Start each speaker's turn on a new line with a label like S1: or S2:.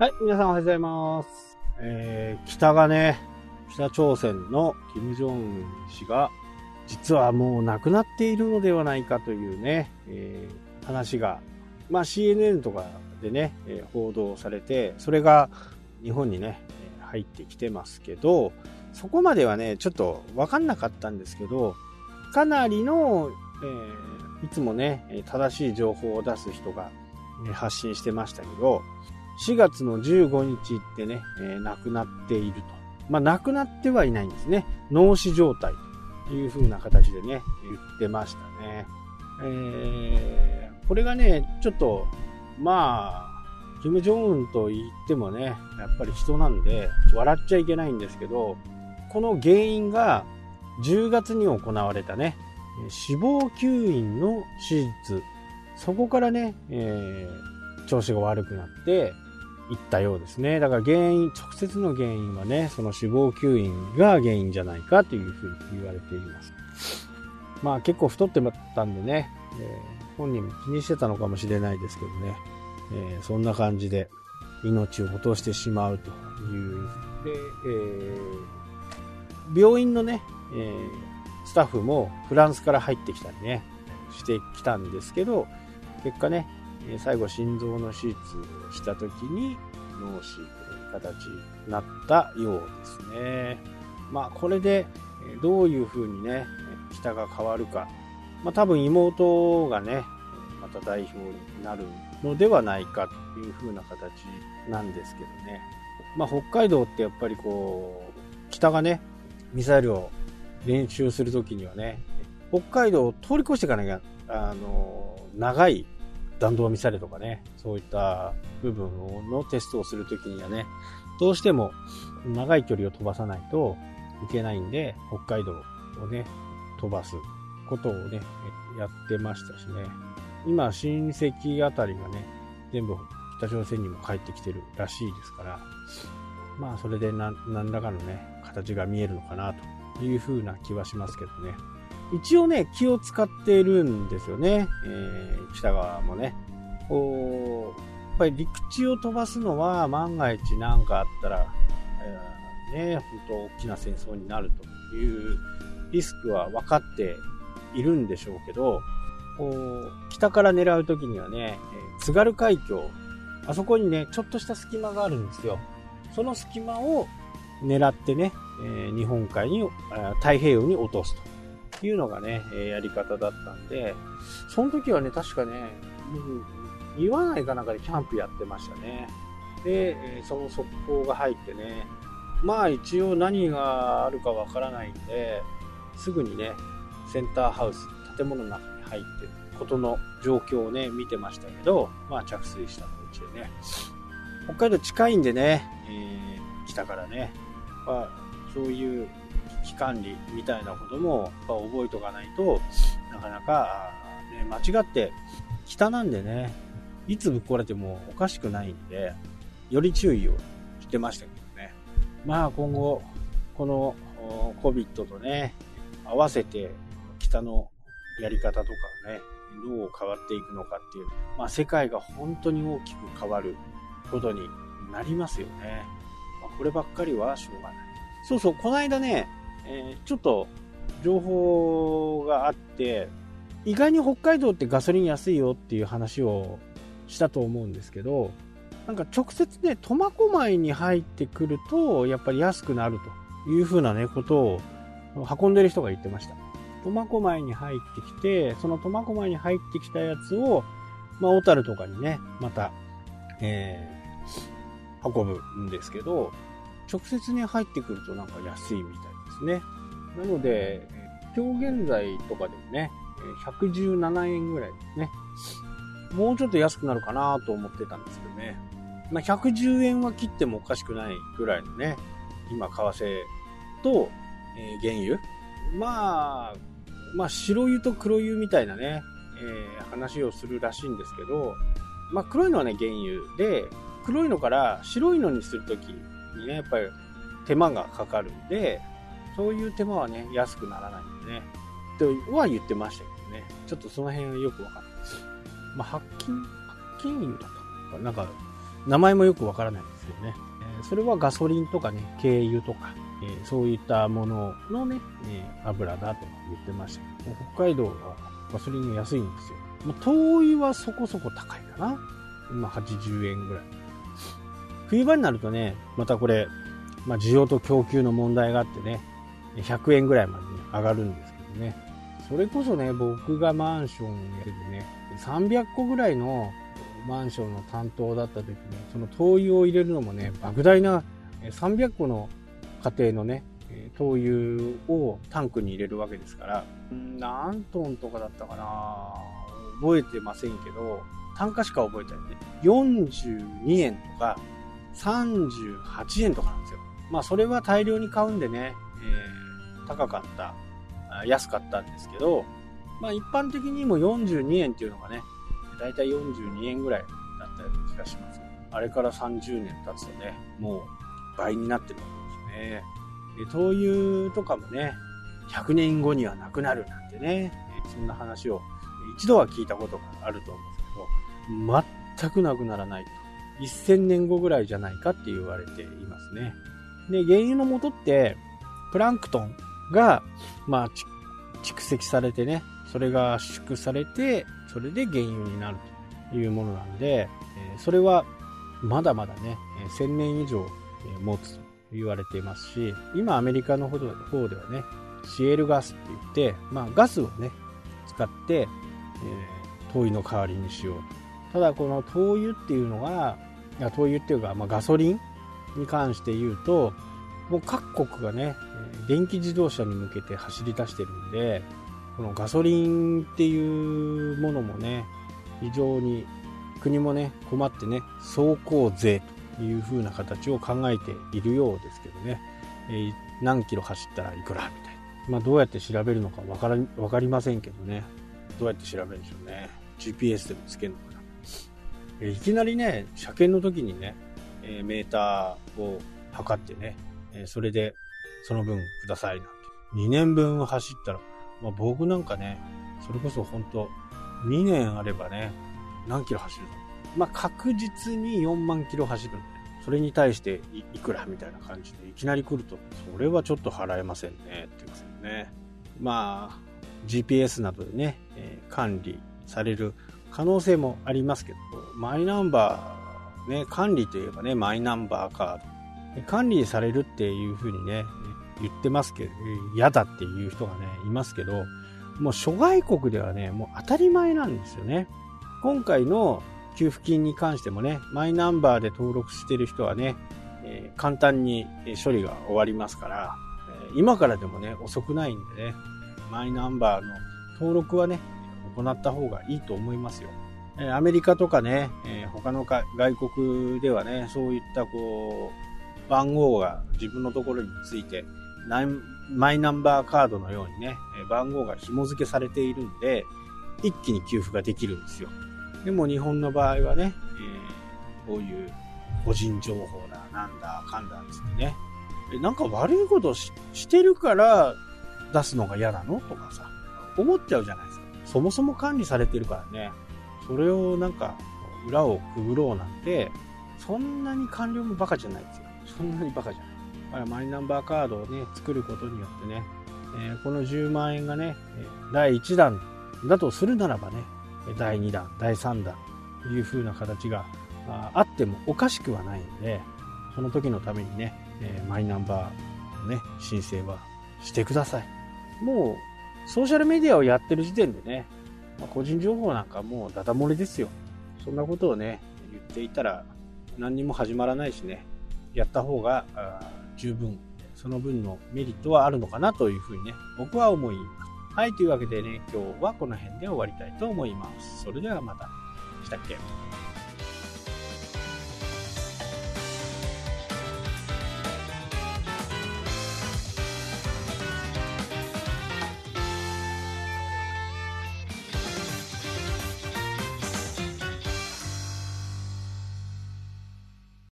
S1: はい、皆さんおはようございます。えー、北がね、北朝鮮の金正恩氏が、実はもう亡くなっているのではないかというね、えー、話が、まあ CNN とかでね、え、報道されて、それが日本にね、入ってきてますけど、そこまではね、ちょっとわかんなかったんですけど、かなりの、えー、いつもね、正しい情報を出す人が発信してましたけど、4月の15日ってね、えー、亡くなっていると。まあ、亡くなってはいないんですね。脳死状態という風な形でね、言ってましたね。えー、これがね、ちょっと、まあ、キム・ジョンウンと言ってもね、やっぱり人なんで、笑っちゃいけないんですけど、この原因が10月に行われたね、死亡吸引の手術。そこからね、えー、調子が悪くなって、いったようですね。だから原因、直接の原因はね、その脂肪吸引が原因じゃないかというふうに言われています。まあ結構太ってたんでね、えー、本人も気にしてたのかもしれないですけどね、えー、そんな感じで命を落としてしまうという。で、えー、病院のね、え、スタッフもフランスから入ってきたりね、してきたんですけど、結果ね、最後心臓の手術をした時に脳死という形になったようですね。まあこれでどういう風にね、北が変わるか。まあ多分妹がね、また代表になるのではないかという風な形なんですけどね。まあ北海道ってやっぱりこう、北がね、ミサイルを練習するときにはね、北海道を通り越していかなきゃ、あの、長い弾道ミサイルとかね、そういった部分のテストをするときにはね、どうしても長い距離を飛ばさないといけないんで、北海道をね、飛ばすことをね、やってましたしね。今、親戚あたりがね、全部北朝鮮にも帰ってきてるらしいですから、まあ、それで何らかのね、形が見えるのかなというふうな気はしますけどね。一応ね、気を使っているんですよね。えー、北側もね。こう、やっぱり陸地を飛ばすのは万が一何かあったら、えー、ね、本当大きな戦争になるというリスクは分かっているんでしょうけど、こう北から狙う時にはね、え津軽海峡、あそこにね、ちょっとした隙間があるんですよ。その隙間を狙ってね、えー、日本海に、太平洋に落とすと。いうのがね、えやり方だったんで、その時はね、確かね、言わないかなんかでキャンプやってましたね。で、えその速報が入ってね、まあ一応何があるかわからないんで、すぐにね、センターハウス、建物の中に入ってることの状況をね、見てましたけど、まあ着水したうちでね、北海道近いんでね、えー、北からね、まあ、そういう危機管理みたいなことも覚えておかないとなかなか、ね、間違って北なんでねいつぶっ壊れてもおかしくないんでより注意をしてましたけどねまあ今後この COVID とね合わせて北のやり方とかねどう変わっていくのかっていう、まあ、世界が本当に大きく変わることになりますよね。まあ、こればっかりはしょうがない。そうそう、この間ね、えー、ちょっと情報があって、意外に北海道ってガソリン安いよっていう話をしたと思うんですけど、なんか直接ね、苫小牧に入ってくると、やっぱり安くなるというふうなね、ことを運んでる人が言ってました。苫小牧に入ってきて、その苫小牧に入ってきたやつを、まあ、小樽とかにね、また、えー、運ぶんですけど、直接に入ってくるとなんか安いみたいですね。なので、今日現在とかでもね、117円ぐらいですね。もうちょっと安くなるかなと思ってたんですけどね。まあ、110円は切ってもおかしくないぐらいのね、今、為替と、えー、原油。まあ、まあ、白湯と黒湯みたいなね、えー、話をするらしいんですけど、まあ、黒いのはね、原油で、黒いのから白いのにするときにね、やっぱり手間がかかるんで、そういう手間はね、安くならないんでね、とは言ってましたけどね、ちょっとその辺はよくわかんないです。まあ、白金、白金油だと。なんか、名前もよくわからないんですけどね。えそれはガソリンとかね、軽油とか、えそういったもののね、え油だと言ってましたけど、北海道はガソリンが安いんですよ。まあ、灯油はそこそこ高いかな。今80円ぐらい。冬場になるとね、またこれ、まあ、需要と供給の問題があってね、100円ぐらいまで、ね、上がるんですけどね。それこそね、僕がマンションやっててね、300個ぐらいのマンションの担当だった時に、その灯油を入れるのもね、莫大な300個の家庭のね、灯油をタンクに入れるわけですから、何トンとかだったかな覚えてませんけど、単価しか覚えてないんで、42円とか38円とかなんですよ。まあそれは大量に買うんでね、えー、高かった、安かったんですけど、まあ一般的にも42円っていうのがね、だいたい42円ぐらいだったような気がします。あれから30年経つとね、もう倍になってるわけですね。で灯油とかもね、100年後にはなくなるなんてね、そんな話を一度は聞いたことがあると思うんですけど、全くなくならないと。1000年後ぐらいじゃないかって言われていますね。で、原油の元って、プランクトンが、まあ、蓄積されてね、それが圧縮されて、それで原油になるというものなんで、それはまだまだね、1000年以上持つと言われていますし、今アメリカの方ではね、シエルガスって言って、まあガスをね、使って、え、灯油の代わりにしようと。ただこの灯油っていうのが、灯油っていうか、まあ、ガソリンに関して言うと、もう各国がね、電気自動車に向けて走り出してるんで、このガソリンっていうものもね、非常に国もね、困ってね、走行税という風な形を考えているようですけどね、えー、何キロ走ったらいくらみたいな。まあ、どうやって調べるのかわからわかりませんけどね、どうやって調べるんでしょうね。GPS でもつけるのかな。えー、いきなりね、車検の時にね、えー、メーターを測ってね、えそれでその分くださいなんて。2年分走ったら、まあ、僕なんかね、それこそ本当2年あればね、何キロ走るの？まあ、確実に4万キロ走るんで、それに対していくらみたいな感じでいきなり来ると、それはちょっと払えませんね、って言うんですよね。まあ、GPS などでね、えー、管理される可能性もありますけど、マイナンバー、ね、管理といえばね、マイナンバーカード。管理されるっていうふうにね、言ってますけど、嫌だっていう人がね、いますけど、もう諸外国ではね、もう当たり前なんですよね。今回の給付金に関してもね、マイナンバーで登録してる人はね、えー、簡単に処理が終わりますから、え、今からでもね、遅くないんでね、マイナンバーの登録はね、行った方がいいと思いますよ。え、アメリカとかね、え他の外国ではね、そういったこう、番号が自分のところについて、マイナンバーカードのようにね、番号が紐付けされているんで、一気に給付ができるんですよ。でも日本の場合はね、えー、こういう個人情報だ、なんだ、かんだつってね、なんか悪いことしてるから出すのが嫌なの？とかさ、思っちゃうじゃないですか。そもそも管理されてるからね、それをなんか裏をくぐろうなんて、そんなに官僚もバカじゃないですよ。そんなにバカじゃない。だからマイナンバーカードをね、作ることによってね、えー、この10万円がね、第1弾だとするならばね、第2弾、第3弾という風な形があってもおかしくはないので、その時のためにね、えマイナンバーのね、申請はしてください。もう、ソーシャルメディアをやってる時点でね、まあ、個人情報なんかもうダダ漏れですよ。そんなことをね、言っていたら何にも始まらないしね、やった方が十分、その分のメリットはあるのかなというふうにね、僕は思います。はい、というわけでね、今日はこの辺で終わりたいと思います。それではまた。したっけ